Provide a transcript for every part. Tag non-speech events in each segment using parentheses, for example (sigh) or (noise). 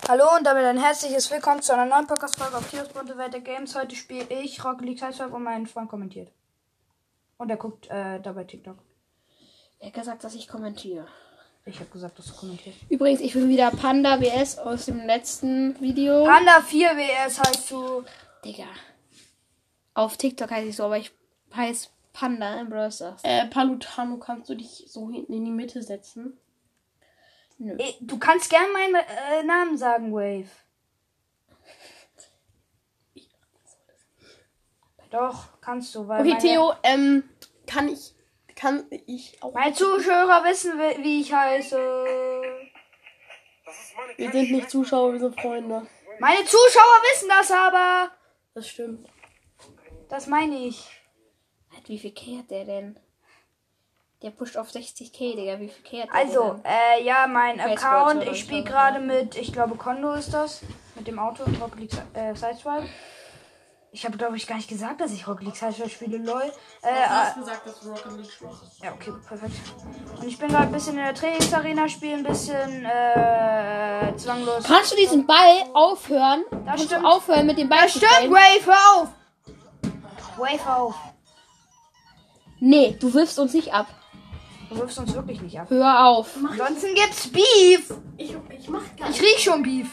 Hallo und damit ein herzliches Willkommen zu einer neuen Podcast-Folge auf Tios Bunte Welt der Games. Heute spiele ich Rocket League Sideswipe und mein Freund kommentiert. Und er guckt äh, dabei TikTok. Er hat gesagt, dass ich kommentiere. Ich habe gesagt, dass du kommentierst. Übrigens, ich bin wieder Panda WS aus dem letzten Video. Panda 4 WS heißt du. Digga. Auf TikTok heiße ich so, aber ich heiße Panda im Brawl Stars. Äh, Palutano, kannst du dich so hinten in die Mitte setzen? Nö. Du kannst gern meinen äh, Namen sagen, Wave. Doch, kannst du, weil Okay, Theo, ähm, kann ich, kann ich auch. meine Zuschauer wissen, wie ich heiße. Wir sind nicht Zuschauer, wir sind Freunde. Meine Zuschauer wissen das aber. Das stimmt. Das meine ich. Hat, wie viel K hat der denn? Der pusht auf 60k, Digga. Wie viel K hat der Also, denn? äh, ja, mein Account, ich spiele Gott. gerade mit, ich glaube, Kondo ist das. Mit dem Auto, Rocket League äh, Sideswipe. Ich habe, glaube ich, gar nicht gesagt, dass ich Rocket League Sideswipe spiele, lol. Äh, äh, gesagt, dass Rocket League ist. ja, okay, perfekt. Und ich bin gerade ein bisschen in der Trainingsarena, spiele ein bisschen, äh, zwanglos. Kannst du diesen Ball aufhören? Das Kannst stimmt. du aufhören mit dem Ball Das zu stimmt, spielen? Wave, hör auf! Wave auf. Nee, du wirfst uns nicht ab. Du wirfst uns wirklich nicht ab. Hör auf. Ansonsten gibt's Beef. Ich, ich mach gar Ich riech schon Beef.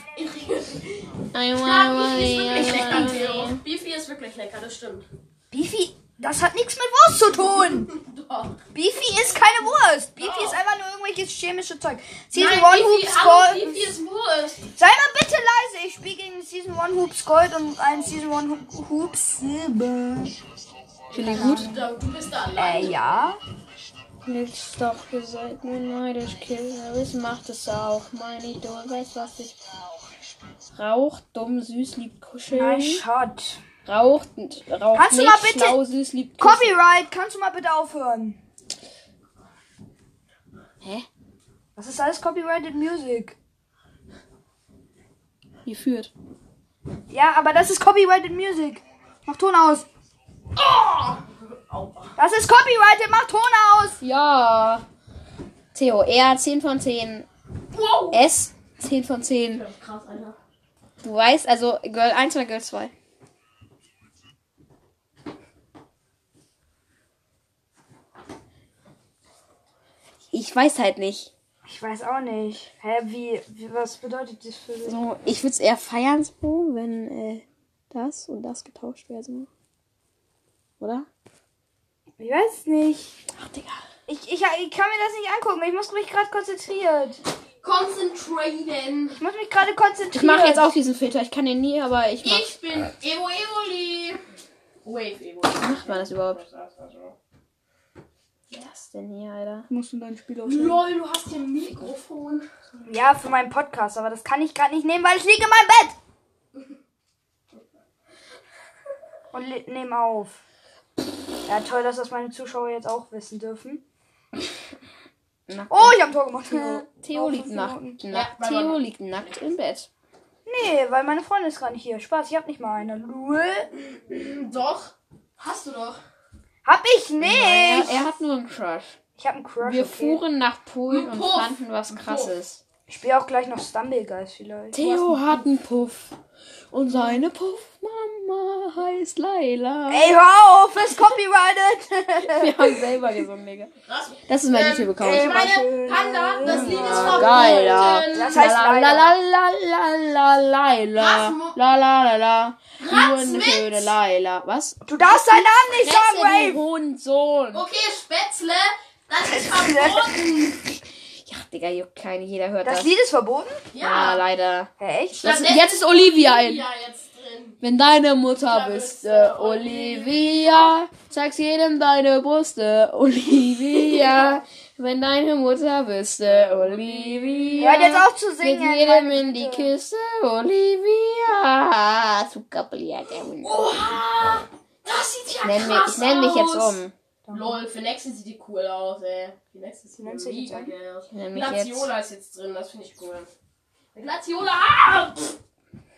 Beefy ist wirklich lecker, das stimmt. Beefy, das hat nichts mit Wurst zu tun. (laughs) Doch. Beefy ist keine Wurst. Beefy ist einfach nur irgendwelches chemische Zeug. Season Nein, 1 Beefy, Hoops Gold. Beefy ist Wurst. Sei mal bitte leise. Ich spiele gegen Season 1 Hoops Gold und einen Season 1 Ho- Hoops Silber. Finde ich gut. Du bist da allein. Äh, ja. Nichts doch, ihr seid nur neidisch, Killer. Es macht es auch, mein Idol weiß, was ich. Raucht dumm, süß, liebt kuscheln. Ein Shot. Raucht, raucht Kannst du nicht, mal bitte- schlau, süß, liebt kuscheln. Copyright, kannst du mal bitte aufhören? Hä? Das ist alles Copyrighted Music. Ihr führt. Ja, aber das ist Copyrighted Music. Mach Ton aus. Das ist Copyrighted, mach Ton aus. Ja. Theo, er 10 von 10. Wow. S 10 von 10. Krass, Alter. Du weißt, also Girl 1 oder Girl 2? Ich weiß halt nicht. Ich weiß auch nicht. Hä, wie, wie was bedeutet das für dich? So, ich würde es eher feiern, so, wenn äh, das und das getauscht. So. Oder? Ich weiß nicht. Ach, Digga. Ich, ich, ich kann mir das nicht angucken. Ich muss mich gerade konzentriert. Concentraten. Ich muss mich gerade konzentrieren. Ich mache jetzt auch diesen Filter. Ich kann den nie, aber ich mach. Ich bin Evo Evoli. Wave Evo. Macht man das überhaupt? Was ist das denn hier, Alter? Musst du dein Spiel aufstellen? Lol, du hast hier ein Mikrofon. Ja, für meinen Podcast, aber das kann ich gerade nicht nehmen, weil ich liege in meinem Bett. Und nehme auf. Ja, toll, dass das meine Zuschauer jetzt auch wissen dürfen. Nackt. Oh, ich habe ein Tor gemacht. Theo Oh, liegt fünf nackt. Nackt. Ja, Theo man- liegt nackt im Bett. Nee, weil meine Freundin ist gerade nicht hier. Spaß, ich habe nicht mal eine. Lul. Doch. Hast du doch. Hab ich nicht. Er, er hat nur einen Crush. Ich habe einen Crush. Wir okay. fuhren nach Polen und fanden was krasses. Ich spiele auch gleich noch Stumbleguys vielleicht. Theo hat einen Puff. Und seine Puffmama heißt Laila. Ey, hör auf, ist copyrighted. (laughs) Wir haben selber gesungen, Digga. Das ist mein Ähm, YouTube-Account. Ich meine. Panda, das Lied ist verboten. Geil, ja. Das heißt la la Laila. la la la la Laila. Rasmus- La la la la. Du schöne Laila. Was? Du darfst deinen Namen nicht sagen, du Wave. Hurensohn. Okay, Spätzle, das ist verboten. (laughs) Ja, Digga, juckt keine. Jeder hört das. Das Lied ist verboten? Ja, leider. Hä, echt? Das, jetzt ist Olivia ein. Ja, jetzt drin. Wenn deine Mutter bist, äh, Olivia, zeig's jedem deine Brüste, (laughs) Olivia. Wenn deine Mutter bist, äh, Olivia. Hört jetzt auf zu Mit singen. jedem meine in die. Küste, Olivia. Hund. Oha, das sieht ja Ich nenn mich, krass ich nenn mich jetzt aus. um. Lol, für Nexus sieht die cool aus, ey. Die Nexus sieht dich mega geil aus. Mich. Glaciola ist jetzt drin, das finde ich cool. Glaciola! Ah!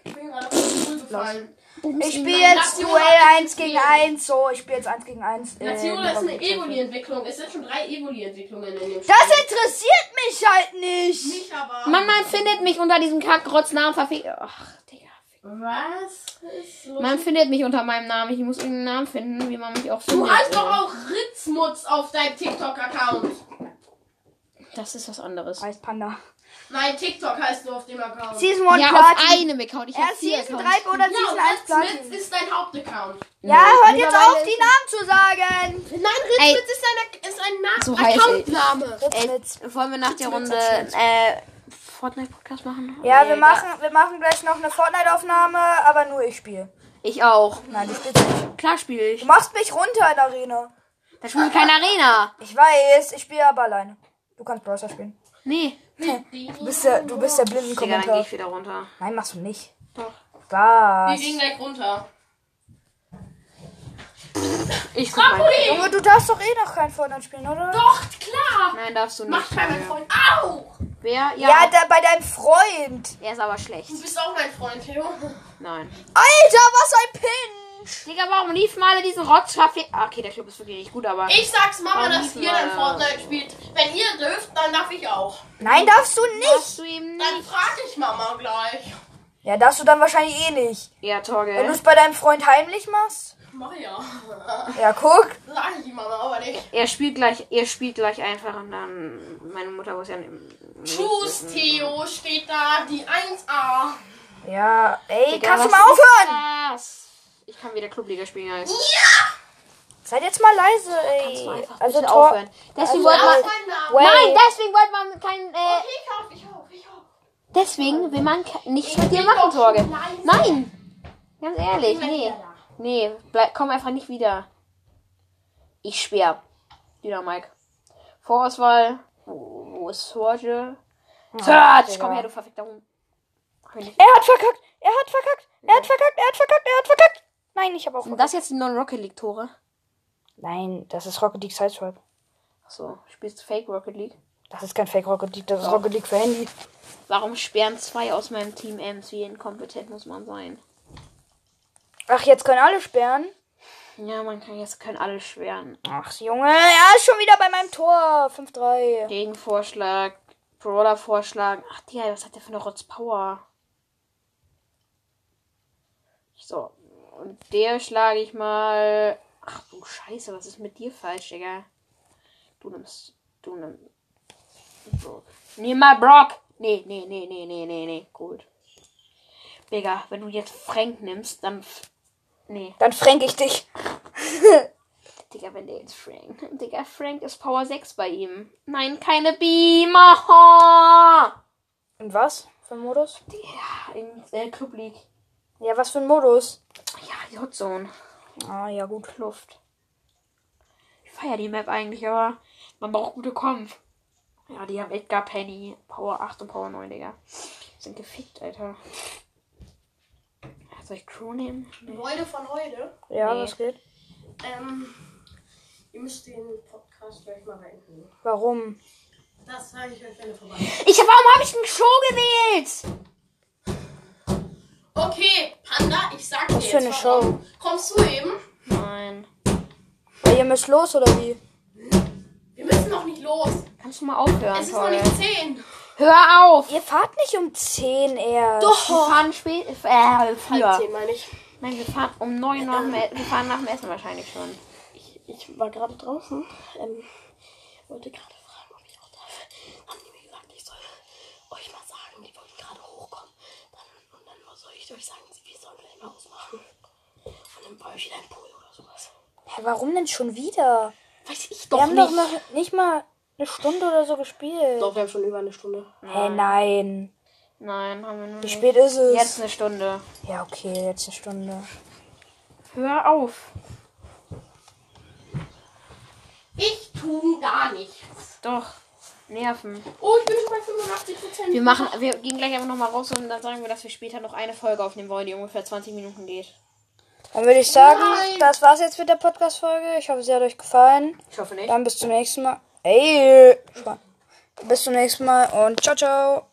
Ich bin gerade auf den Stuhl gefallen. Ich spiele jetzt Duell hat 1 gegen 1. So, ich spiele jetzt 1 gegen 1. äh, Nation ist eine. Evoli-Entwicklung. Es sind schon drei Evoli-Entwicklungen in dem Spiel. Das interessiert mich halt nicht. nicht aber. Mann, man findet mich unter diesem Kackrotznamen verfickt. Ach, Digga. Was ist los? Man findet mich unter meinem Namen. Ich muss irgendeinen Namen finden, wie man mich auch Du findet. hast doch auch Ritzmutz auf deinem TikTok-Account. Das ist was anderes. Heißt Panda. Nein, TikTok heißt du auf dem Account. Season 1 Ja, auf Platin. einem Account. Ich Er vier Season Accounts. 3 oder ja, Season und 1 Ritzmitz Platin. ist dein Hauptaccount. Ja, hört jetzt auf, die Namen zu sagen. Nein, Ey. Ritzmitz ist, eine, ist ein Na So heißt Accountname. Wollen wir nach der Runde äh, Fortnite-Podcast machen? Ja, Nee, wir machen, wir machen gleich noch eine Fortnite-Aufnahme, aber nur ich spiele. Ich auch. Nein, du spielst nicht. Klar spiele ich. Du machst mich runter in der Arena. Da spielt keine Arena. Ich weiß, ich spiele aber alleine. Du kannst Browser spielen. Nee. Du bist der, du bist der blinden Digga, dann gehe Kommentar. ich wieder runter. Nein, machst du nicht. Doch. Wir Was? gehen gleich runter. Ich guck mal. Junge, du darfst doch eh noch kein Fortnite spielen, oder? Doch, klar. Nein, darfst du nicht. Macht bei meinem Freund auch. Wer? Ja. Ja, da, bei deinem Freund. er ist aber schlecht. Du bist auch mein Freund, Theo. Nein. Alter, was ein Pinch. Digga, warum lief mal alle diesen Rotz verfickt? Ah, okay, der Club ist wirklich nicht gut, aber. Ich sag's Mama, dass nicht ihr dann? Fortnite spielt. Wenn ihr dürft, dann darf ich auch. Nein, darfst du nicht. Darfst du ihm Dann nicht? frag ich Mama gleich. Ja, darfst du dann wahrscheinlich eh nicht. Ja, Wenn du Torge. es bei deinem Freund heimlich machst? Mach ja. Ja, guck. Sag ich Mama aber nicht. Er spielt gleich, er spielt gleich einfach und dann. Meine Mutter muss ja. nicht Tschüss. Theo, steht da die 1A. Ja, ey, Digga, kannst du mal aufhören? das? Ich kann wieder Clubliga spielen, Guys. Seid jetzt mal leise, Kannst du ey. einfach Also bitte Tor. aufhören. Deswegen Also, wollte man. Wait. Nein, deswegen wollte man kein. Äh, Okay, ich hoffe, ich hoffe, ich hoffe. deswegen will man ke- nicht mit dir machen, leise. Nein! Ganz ehrlich, nee. Nee, bleib, komm einfach nicht wieder. Ich schwör. Wieder Mike. Vorauswahl. Wo, wo ist Sorge? Search! Digga. Komm her, du verfickter Hund. Er hat verkackt. Er hat verkackt. Er hat verkackt. Er hat verkackt. Er hat verkackt. Nein, ich habe auch Sind verkackt. das jetzt die Non-Rocket League Tore? Nein, das ist Rocket League Sideswipe. Achso, spielst du Fake Rocket League? Das ist kein Fake Rocket League. Das ist Rocket League für Handy. Warum sperren zwei aus meinem Team Ems? Wie inkompetent muss man sein? Ach, jetzt können alle sperren. Ja, man kann jetzt können alle schweren. Ach, Junge, er ist schon wieder bei meinem Tor. 5-3. Gegenvorschlag, Brawler vorschlagen. Ach, die, was hat der für eine Rotz Power? So, und der schlage ich mal. Ach du Scheiße, was ist mit dir falsch, Digga? Du nimmst. Du nimmst. Brock. Nimm mal Brock! Nee, nee, nee, nee, nee, nee, nee. Gut. Digga, wenn du jetzt Frank nimmst, dann. Nee. Dann fränk ich dich. (laughs) Digga, wenn der jetzt Frank. Digga, Frank ist Power 6 bei ihm. Nein, keine Beamer! Und was für ein Modus? Ja, in äh, Club League. Ja, was für ein Modus? Ja, die Hot Zone. Ah, ja, gut. Luft. Ich feiere die Map eigentlich, aber man braucht gute Kampf. Ja, die haben Edgar Penny, Power 8 und Power 9, Digga. Sind gefickt, Alter. Soll ich Crew nehmen? Nee. Leute von heute, Ja, Nee. was geht? ähm, ihr müsst den Podcast gleich mal beenden. Warum? Das sage ich euch, wenn ihr vorbei Ich, warum habe ich einen Show gewählt? Okay, Panda, ich sag dir Was für jetzt eine warum. Kommst du eben? Nein. Ja, ihr müsst los, oder wie? Wir müssen noch nicht los. Kannst du mal aufhören, Es ist noch Toll. nicht 10. Hör auf! Ihr fahrt nicht um 10 erst. Wir fahren spät. Äh, früher. Halb 10 meine ich. Nein, wir fahren um 9 nach dem, E- wir fahren nach dem Essen wahrscheinlich schon. Ich, ich war gerade draußen. Ähm, wollte gerade fragen, ob ich auch darf. Haben die mir gesagt, ich soll euch mal sagen, die wollten gerade hochkommen. Dann, und dann soll ich euch sagen, wir sollen gleich mal ausmachen. Und dann baue ich wieder ein Pool oder sowas. Hä, warum denn schon wieder? Weiß ich Wir doch haben nicht. doch noch nicht mal eine Stunde oder so gespielt. Doch, wir haben schon über eine Stunde. Hä, nein. Nein, haben wir noch Wie nicht. spät ist es? Jetzt eine Stunde. Ja, okay, jetzt eine Stunde. Hör auf. Ich tu gar nichts. Doch. Nerven. Oh, ich bin schon bei 85 Prozent. Wir machen, wir gehen gleich einfach nochmal raus und dann sagen wir, dass wir später noch eine Folge aufnehmen wollen, die ungefähr 20 Minuten geht. Dann würde ich sagen, Nein. das war's jetzt mit der Podcast-Folge. Ich hoffe, sie hat euch gefallen. Ich hoffe nicht. Dann bis zum nächsten Mal. Ey! Bis zum nächsten Mal und ciao, ciao.